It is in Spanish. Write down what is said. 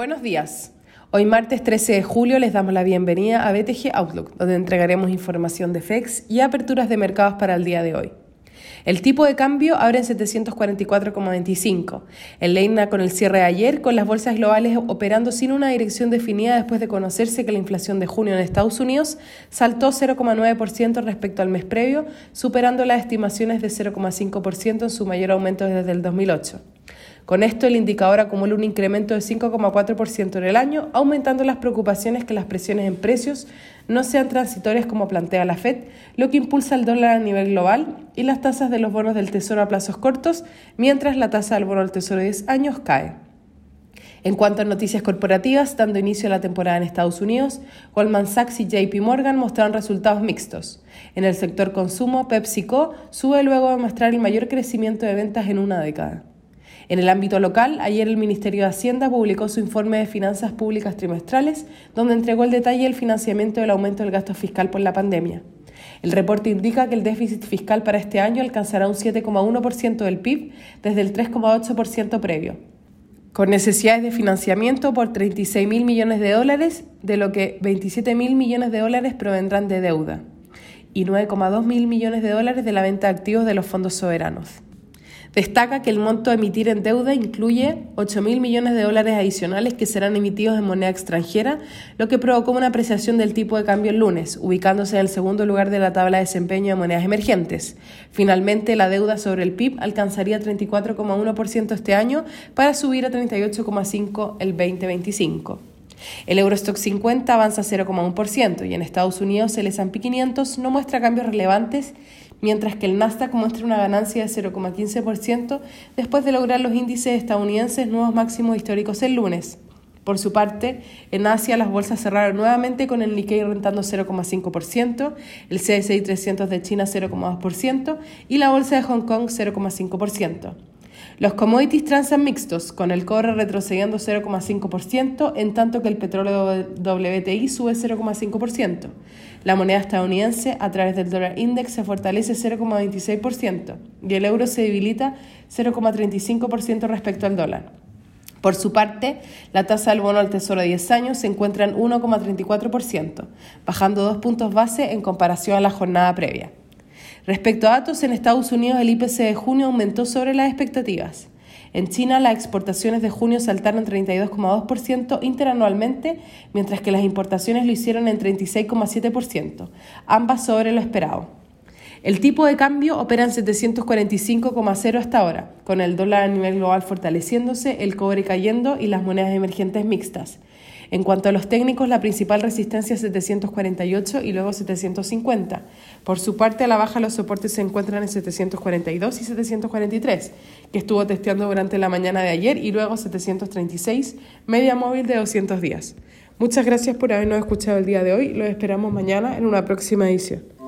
Buenos días. Hoy martes 13 de julio les damos la bienvenida a BTG Outlook, donde entregaremos información de FEX y aperturas de mercados para el día de hoy. El tipo de cambio abre en 744,25. El Leina con el cierre de ayer, con las bolsas globales operando sin una dirección definida después de conocerse que la inflación de junio en Estados Unidos saltó 0,9% respecto al mes previo, superando las estimaciones de 0,5% en su mayor aumento desde el 2008. Con esto, el indicador acumula un incremento de 5,4% en el año, aumentando las preocupaciones que las presiones en precios no sean transitorias como plantea la Fed, lo que impulsa el dólar a nivel global y las tasas de los bonos del Tesoro a plazos cortos, mientras la tasa del bono del Tesoro de 10 años cae. En cuanto a noticias corporativas, dando inicio a la temporada en Estados Unidos, Goldman Sachs y JP Morgan mostraron resultados mixtos. En el sector consumo, PepsiCo sube luego de mostrar el mayor crecimiento de ventas en una década. En el ámbito local, ayer el Ministerio de Hacienda publicó su informe de finanzas públicas trimestrales, donde entregó el detalle del financiamiento del aumento del gasto fiscal por la pandemia. El reporte indica que el déficit fiscal para este año alcanzará un 7,1% del PIB desde el 3,8% previo, con necesidades de financiamiento por 36 mil millones de dólares, de lo que 27 mil millones de dólares provendrán de deuda y 9,2 mil millones de dólares de la venta de activos de los fondos soberanos. Destaca que el monto a emitir en deuda incluye 8.000 millones de dólares adicionales que serán emitidos en moneda extranjera, lo que provocó una apreciación del tipo de cambio el lunes, ubicándose en el segundo lugar de la tabla de desempeño de monedas emergentes. Finalmente, la deuda sobre el PIB alcanzaría 34,1% este año para subir a 38,5% el 2025. El Eurostock 50 avanza 0,1% y en Estados Unidos el S&P 500 no muestra cambios relevantes, mientras que el Nasdaq muestra una ganancia de 0,15% después de lograr los índices estadounidenses nuevos máximos históricos el lunes. Por su parte, en Asia las bolsas cerraron nuevamente con el Nikkei rentando 0,5%, el CSI 300 de China 0,2% y la bolsa de Hong Kong 0,5%. Los commodities transan mixtos, con el cobre retrocediendo 0,5%, en tanto que el petróleo WTI sube 0,5%. La moneda estadounidense, a través del dólar index, se fortalece 0,26% y el euro se debilita 0,35% respecto al dólar. Por su parte, la tasa del bono al tesoro de 10 años se encuentra en 1,34%, bajando dos puntos base en comparación a la jornada previa. Respecto a datos, en Estados Unidos el IPC de junio aumentó sobre las expectativas. En China las exportaciones de junio saltaron 32,2% interanualmente, mientras que las importaciones lo hicieron en 36,7%, ambas sobre lo esperado. El tipo de cambio opera en 745,0 hasta ahora, con el dólar a nivel global fortaleciéndose, el cobre cayendo y las monedas emergentes mixtas. En cuanto a los técnicos, la principal resistencia es 748 y luego 750. Por su parte, a la baja los soportes se encuentran en 742 y 743, que estuvo testeando durante la mañana de ayer, y luego 736, media móvil de 200 días. Muchas gracias por habernos escuchado el día de hoy. Los esperamos mañana en una próxima edición.